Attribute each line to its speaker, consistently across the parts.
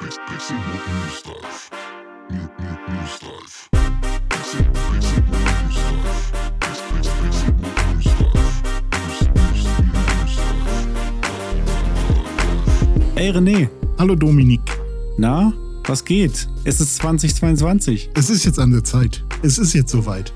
Speaker 1: Pixelbook News Dive. New, new, News Dive. Pixel, Pixelbook News Dive. Pix, Pix, Pixelbook News Dive. News, News, News Dive.
Speaker 2: Ey René,
Speaker 3: Hallo Dominik.
Speaker 2: na, was geht? Es ist 2022.
Speaker 3: Es ist jetzt an der Zeit. Es ist jetzt soweit.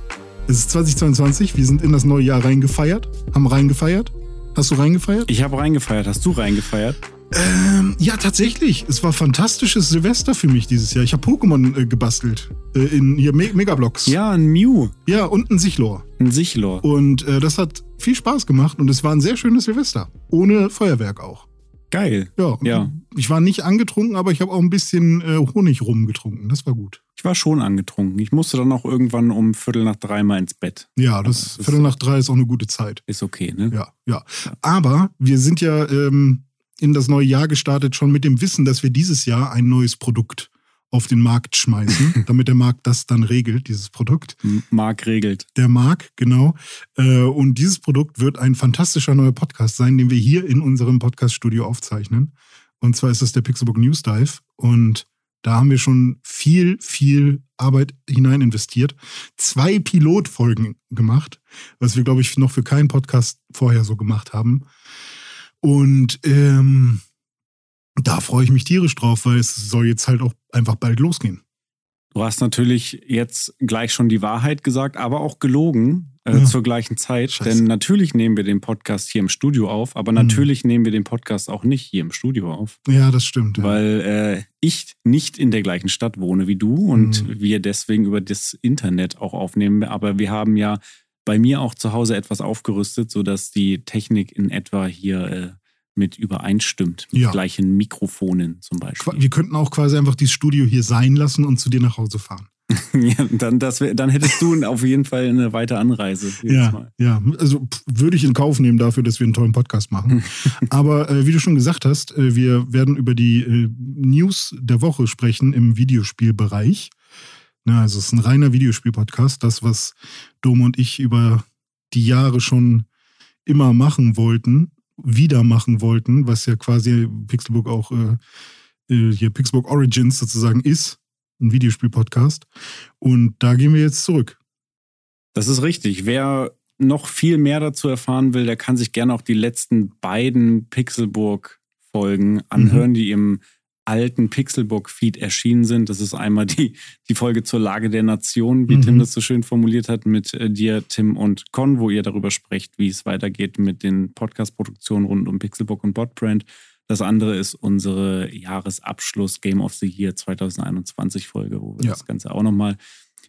Speaker 3: Es ist 2022. Wir sind in das neue Jahr reingefeiert. Haben reingefeiert. Hast du reingefeiert?
Speaker 2: Ich habe reingefeiert. Hast du reingefeiert?
Speaker 3: Ähm, ja, tatsächlich. Es war fantastisches Silvester für mich dieses Jahr. Ich habe Pokémon äh, gebastelt. Äh, in hier Me Megablocks.
Speaker 2: Ja, ein Mew,
Speaker 3: Ja, und ein Sichlor.
Speaker 2: ein Sichlor.
Speaker 3: Und äh, das hat viel Spaß gemacht und es war ein sehr schönes Silvester. Ohne Feuerwerk auch.
Speaker 2: Geil.
Speaker 3: Ja,
Speaker 2: Ja.
Speaker 3: ich war nicht angetrunken, aber ich habe auch ein bisschen äh, Honig rumgetrunken. Das war gut.
Speaker 2: Ich war schon angetrunken. Ich musste dann auch irgendwann um Viertel nach drei mal ins Bett.
Speaker 3: Ja, das,
Speaker 2: das
Speaker 3: Viertel nach drei ist auch eine gute Zeit.
Speaker 2: Ist okay, ne?
Speaker 3: Ja, ja. Aber wir sind ja ähm, in das neue Jahr gestartet schon mit dem Wissen, dass wir dieses Jahr ein neues Produkt auf den Markt schmeißen, damit der Markt das dann regelt, dieses Produkt.
Speaker 2: M- Marc regelt.
Speaker 3: Der Markt, genau. Äh, und dieses Produkt wird ein fantastischer neuer Podcast sein, den wir hier in unserem Podcast-Studio aufzeichnen. Und zwar ist es der Pixelbook News Dive. Und da haben wir schon viel, viel Arbeit hinein investiert. Zwei Pilotfolgen gemacht, was wir, glaube ich, noch für keinen Podcast vorher so gemacht haben. Und ähm, da freue ich mich tierisch drauf, weil es soll jetzt halt auch einfach bald losgehen.
Speaker 2: Du hast natürlich jetzt gleich schon die Wahrheit gesagt, aber auch gelogen äh,
Speaker 3: Ja.
Speaker 2: zur gleichen Zeit.
Speaker 3: Scheiße. Mhm.
Speaker 2: Denn natürlich nehmen wir den Podcast hier im Studio auf, aber natürlich nehmen wir den Podcast auch nicht hier im Studio auf.
Speaker 3: Ja, das stimmt. ja.
Speaker 2: weil äh, ich nicht in der gleichen Stadt wohne wie du und
Speaker 3: Mhm.
Speaker 2: wir deswegen über das Internet auch aufnehmen. Aber wir haben ja bei mir auch zu Hause etwas aufgerüstet, sodass die Technik in etwa hier äh, mit übereinstimmt. Mit
Speaker 3: Ja.
Speaker 2: gleichen Mikrofonen zum Beispiel.
Speaker 3: Wir könnten auch quasi einfach dieses Studio hier sein lassen und zu dir nach Hause fahren.
Speaker 2: ja, dann, das dann hättest du auf jeden Fall eine weite Anreise.
Speaker 3: Ja,
Speaker 2: Mal.
Speaker 3: ja. Also würde ich in Kauf nehmen dafür, dass wir einen tollen Podcast machen. Aber äh, wie du schon gesagt hast, äh, wir werden über die äh, News der Woche sprechen im Videospielbereich. Na, also es ist ein reiner Videospiel-Podcast. Das, was Dom und ich über die Jahre schon immer machen wollten, wieder machen wollten, was ja quasi Pixelbook auch äh, äh, hier Pixelbook Origins sozusagen ist. Ein Videospiel-Podcast. Und da gehen wir jetzt zurück.
Speaker 2: Das ist richtig. Wer noch viel mehr dazu erfahren will, der kann sich gerne auch die letzten beiden Pixelburg-Folgen anhören, die im alten Pixelburg-Feed erschienen sind. Das ist einmal die, die Folge zur Lage der Nation, wie
Speaker 3: Mhm.
Speaker 2: Tim das so schön formuliert hat, mit äh, dir, Tim und Con, wo ihr darüber sprecht, wie es weitergeht mit den Podcast-Produktionen rund um Pixelburg und Botbrand. Das andere ist unsere Jahresabschluss Game of the Year 2021 Folge, wo wir
Speaker 3: Ja.
Speaker 2: das Ganze auch nochmal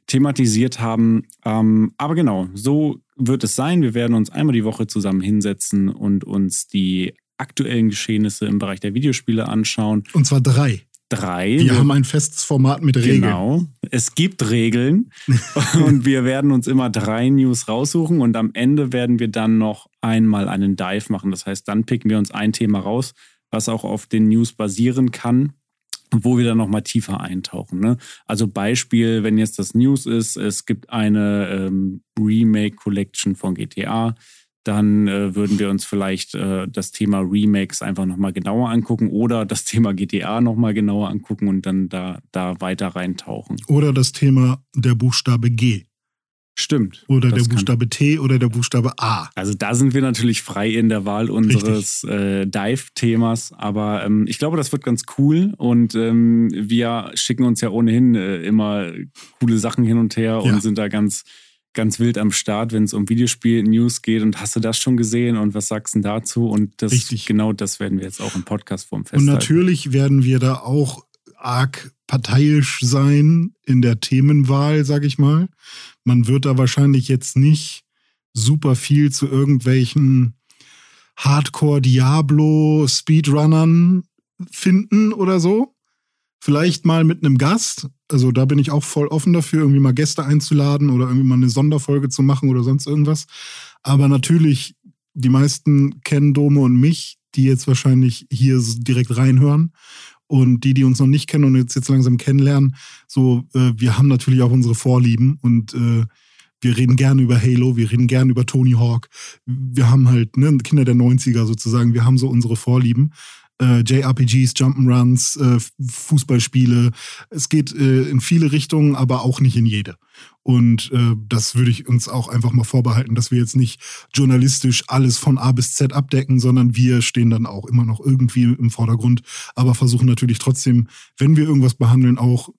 Speaker 2: thematisiert haben. Ähm, aber genau, so wird es sein. Wir werden uns einmal die Woche zusammen hinsetzen und uns die aktuellen Geschehnisse im Bereich der Videospiele anschauen.
Speaker 3: Und zwar drei.
Speaker 2: Drei.
Speaker 3: Wir haben ein festes Format mit Regeln.
Speaker 2: Genau. Es gibt Regeln und wir werden uns immer drei News raussuchen und am Ende werden wir dann noch einmal einen Dive machen. Das heißt, dann picken wir uns ein Thema raus, was auch auf den News basieren kann, wo wir dann nochmal tiefer eintauchen. Ne? Also Beispiel, wenn jetzt das News ist, es gibt eine ähm, Remake-Collection von GTA, dann äh, würden wir uns vielleicht äh, das Thema Remakes einfach nochmal genauer angucken oder das Thema GTA nochmal genauer angucken und dann da, da weiter reintauchen.
Speaker 3: Oder das Thema der Buchstabe G.
Speaker 2: Stimmt.
Speaker 3: Oder der
Speaker 2: kann-
Speaker 3: Buchstabe T oder der Buchstabe A.
Speaker 2: Also da sind wir natürlich frei in der Wahl unseres äh, Dive-Themas, aber ähm, ich glaube, das wird ganz cool und ähm, wir schicken uns ja ohnehin äh, immer coole Sachen hin und her
Speaker 3: Ja.
Speaker 2: und sind da ganz, ganz wild am Start, wenn es um Videospiel-News geht. Und hast du das schon gesehen und was sagst du dazu? Und das
Speaker 3: Richtig.
Speaker 2: genau das werden wir jetzt auch im Podcast-Form
Speaker 3: Und
Speaker 2: festhalten.
Speaker 3: natürlich werden wir da auch arg parteiisch sein in der Themenwahl, sag ich mal. Man wird da wahrscheinlich jetzt nicht super viel zu irgendwelchen Hardcore-Diablo-Speedrunnern finden oder so. Vielleicht mal mit einem Gast. Also da bin ich auch voll offen dafür, irgendwie mal Gäste einzuladen oder irgendwie mal eine Sonderfolge zu machen oder sonst irgendwas. Aber natürlich, die meisten kennen Dome und mich, die jetzt wahrscheinlich hier direkt reinhören. Und die, die uns noch nicht kennen und jetzt, jetzt langsam kennenlernen, so, äh, wir haben natürlich auch unsere Vorlieben und äh, wir reden gerne über Halo, wir reden gerne über Tony Hawk. Wir haben halt ne, Kinder der 90er sozusagen, wir haben so unsere Vorlieben. Äh, JRPGs, Jump'n'Runs, äh, Fußballspiele. Es geht äh, in viele Richtungen, aber auch nicht in jede. Und äh, das würde ich uns auch einfach mal vorbehalten, dass wir jetzt nicht journalistisch alles von A bis Z abdecken, sondern wir stehen dann auch immer noch irgendwie im Vordergrund, aber versuchen natürlich trotzdem, wenn wir irgendwas behandeln, auch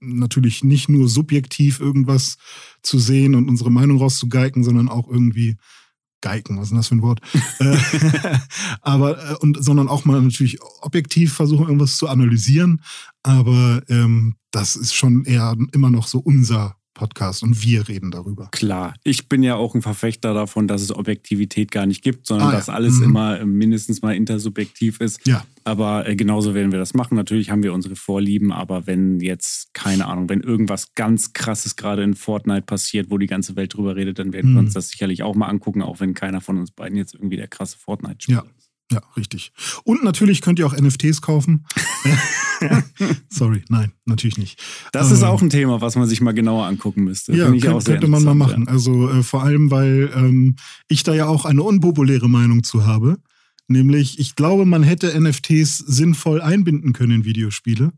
Speaker 3: natürlich nicht nur subjektiv irgendwas zu sehen und unsere Meinung rauszugeiken, sondern auch irgendwie Geiken, was ist denn das für ein Wort? Äh, aber, äh, und, sondern auch mal natürlich objektiv versuchen, irgendwas zu analysieren. Aber ähm, das ist schon eher immer noch so unser Podcast und wir reden darüber.
Speaker 2: Klar, ich bin ja auch ein Verfechter davon, dass es Objektivität gar nicht gibt, sondern
Speaker 3: Ah, ja.
Speaker 2: dass alles
Speaker 3: Mhm.
Speaker 2: immer äh, mindestens mal intersubjektiv ist.
Speaker 3: Ja.
Speaker 2: Aber äh, genauso werden wir das machen. Natürlich haben wir unsere Vorlieben, aber wenn jetzt, keine Ahnung, wenn irgendwas ganz krasses gerade in Fortnite passiert, wo die ganze Welt drüber redet, dann werden wir
Speaker 3: Mhm.
Speaker 2: uns das sicherlich auch mal angucken, auch wenn keiner von uns beiden jetzt irgendwie der krasse Fortnite-Spieler
Speaker 3: Ja.
Speaker 2: ist.
Speaker 3: Ja, richtig. Und natürlich könnt ihr auch NFTs kaufen. Sorry, nein, natürlich nicht.
Speaker 2: Das ist
Speaker 3: Ähm,
Speaker 2: auch ein Thema, was man sich mal genauer angucken müsste.
Speaker 3: Ja, könnt, könnte man mal machen. Also äh, vor allem, weil ähm, ich da ja auch eine unpopuläre Meinung zu habe. Nämlich, ich glaube, man hätte NFTs sinnvoll einbinden können in Videospiele.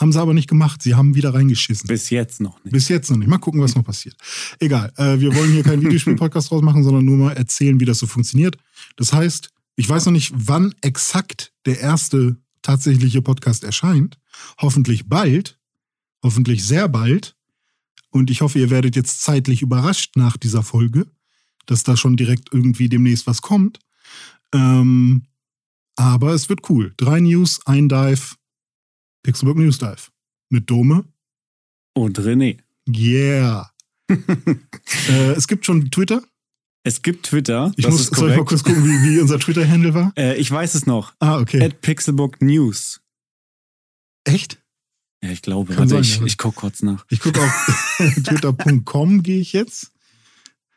Speaker 3: Haben sie aber nicht gemacht. Sie haben wieder reingeschissen.
Speaker 2: Ja. Bis jetzt noch nicht.
Speaker 3: Bis jetzt noch nicht. Mal gucken, was noch passiert. Egal. Äh, wir wollen hier keinen Videospiel-Podcast draus machen, sondern nur mal erzählen, wie das so funktioniert. Das heißt, ich weiß noch nicht, wann exakt der erste tatsächliche Podcast erscheint. Hoffentlich bald. Hoffentlich sehr bald. Und ich hoffe, ihr werdet jetzt zeitlich überrascht nach dieser Folge, dass da schon direkt irgendwie demnächst was kommt. Ähm, aber es wird cool. Drei News, ein Dive, Pixelbook News Dive. Mit Dome.
Speaker 2: Und René.
Speaker 3: Yeah. äh, es gibt schon Twitter.
Speaker 2: Es gibt Twitter.
Speaker 3: Ich
Speaker 2: das
Speaker 3: muss
Speaker 2: ist
Speaker 3: soll ich mal
Speaker 2: korrekt.
Speaker 3: kurz gucken, wie, wie unser Twitter-Handle war.
Speaker 2: Äh, ich weiß es noch.
Speaker 3: Ah, okay.
Speaker 2: At Pixelbook News.
Speaker 3: Echt?
Speaker 2: Ja, ich glaube.
Speaker 3: Kann
Speaker 2: Warte,
Speaker 3: sein,
Speaker 2: ich,
Speaker 3: ja.
Speaker 2: ich gucke kurz nach.
Speaker 3: Ich gucke auf twitter.com gehe ich jetzt.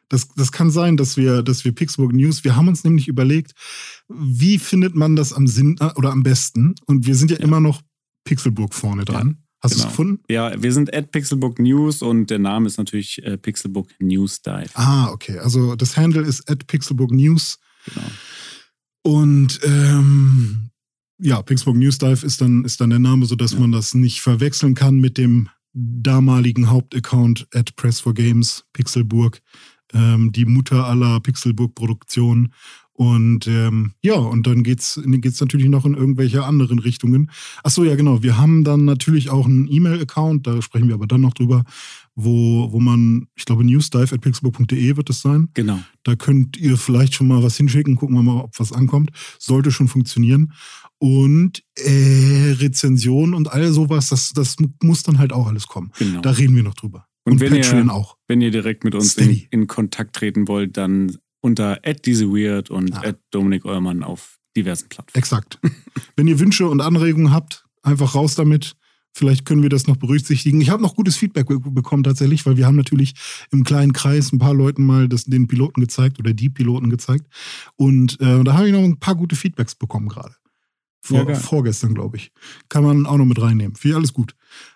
Speaker 3: Das, das kann sein, dass wir, dass wir Pixelbook News, wir haben uns nämlich überlegt, wie findet man das am Sinn äh, oder am besten? Und wir sind ja,
Speaker 2: Ja.
Speaker 3: immer noch Pixelburg vorne dran. Hast du
Speaker 2: genau.
Speaker 3: es gefunden?
Speaker 2: Ja, wir sind at Pixelbook News und der Name ist natürlich äh, Pixelbook News Dive.
Speaker 3: Ah, okay. Also das Handle ist at Pixelburg News.
Speaker 2: Genau.
Speaker 3: Und ähm, ja, Pixburg News Dive ist dann, ist dann der Name, sodass
Speaker 2: Ja.
Speaker 3: man das nicht verwechseln kann mit dem damaligen Hauptaccount at Press for Games Pixelburg, ähm, die Mutter aller Pixelburg-Produktionen. Und ähm, ja, und dann geht's geht's natürlich noch in irgendwelche anderen Richtungen. Ach so, ja, genau. Wir haben dann natürlich auch einen E-Mail-Account, da sprechen wir aber dann noch drüber, wo, wo man, ich glaube, newsdive at pixelburg.de wird es sein.
Speaker 2: Genau.
Speaker 3: Da könnt ihr vielleicht schon mal was hinschicken, gucken wir mal, ob was ankommt. Sollte schon funktionieren. Und äh, Rezension und all sowas, das, das muss dann halt auch alles kommen.
Speaker 2: genau.
Speaker 3: Da reden wir noch drüber.
Speaker 2: Und
Speaker 3: Und,
Speaker 2: wenn ihr-
Speaker 3: auch.
Speaker 2: Wenn ihr direkt mit uns in, in Kontakt treten wollt, dann unter @dieseweird und
Speaker 3: Ah.
Speaker 2: Dominik Eulmann auf diversen Plattformen.
Speaker 3: Exakt. Wenn ihr Wünsche und Anregungen habt, einfach raus damit. Vielleicht können wir das noch berücksichtigen. Ich habe noch gutes Feedback be bekommen tatsächlich, weil wir haben natürlich im kleinen Kreis ein paar Leuten mal das, den Piloten gezeigt oder die Piloten gezeigt. Und äh, da habe ich noch ein paar gute Feedbacks bekommen gerade.
Speaker 2: Ja,
Speaker 3: Vor,
Speaker 2: geil.
Speaker 3: vorgestern, glaube ich. Kann man auch noch mit reinnehmen. Viel alles gut.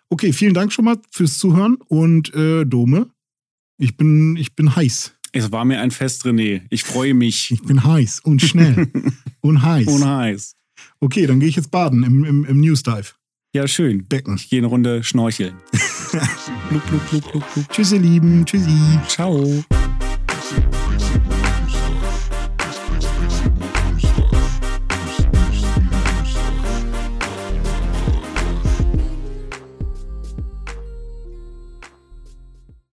Speaker 3: Okay, vielen Dank schon mal fürs Zuhören und äh, Dome. Ich bin, ich bin heiß.
Speaker 2: Es war mir ein Fest, René. Ich freue mich.
Speaker 3: Ich bin heiß und schnell und heiß.
Speaker 2: Ohne heiß.
Speaker 3: Okay, dann gehe ich jetzt baden im, im, im News Dive.
Speaker 2: Ja, schön.
Speaker 3: Becken.
Speaker 2: Ich gehe eine Runde schnorcheln.
Speaker 3: Tschüss, ihr Lieben. Tschüssi.
Speaker 2: Ciao.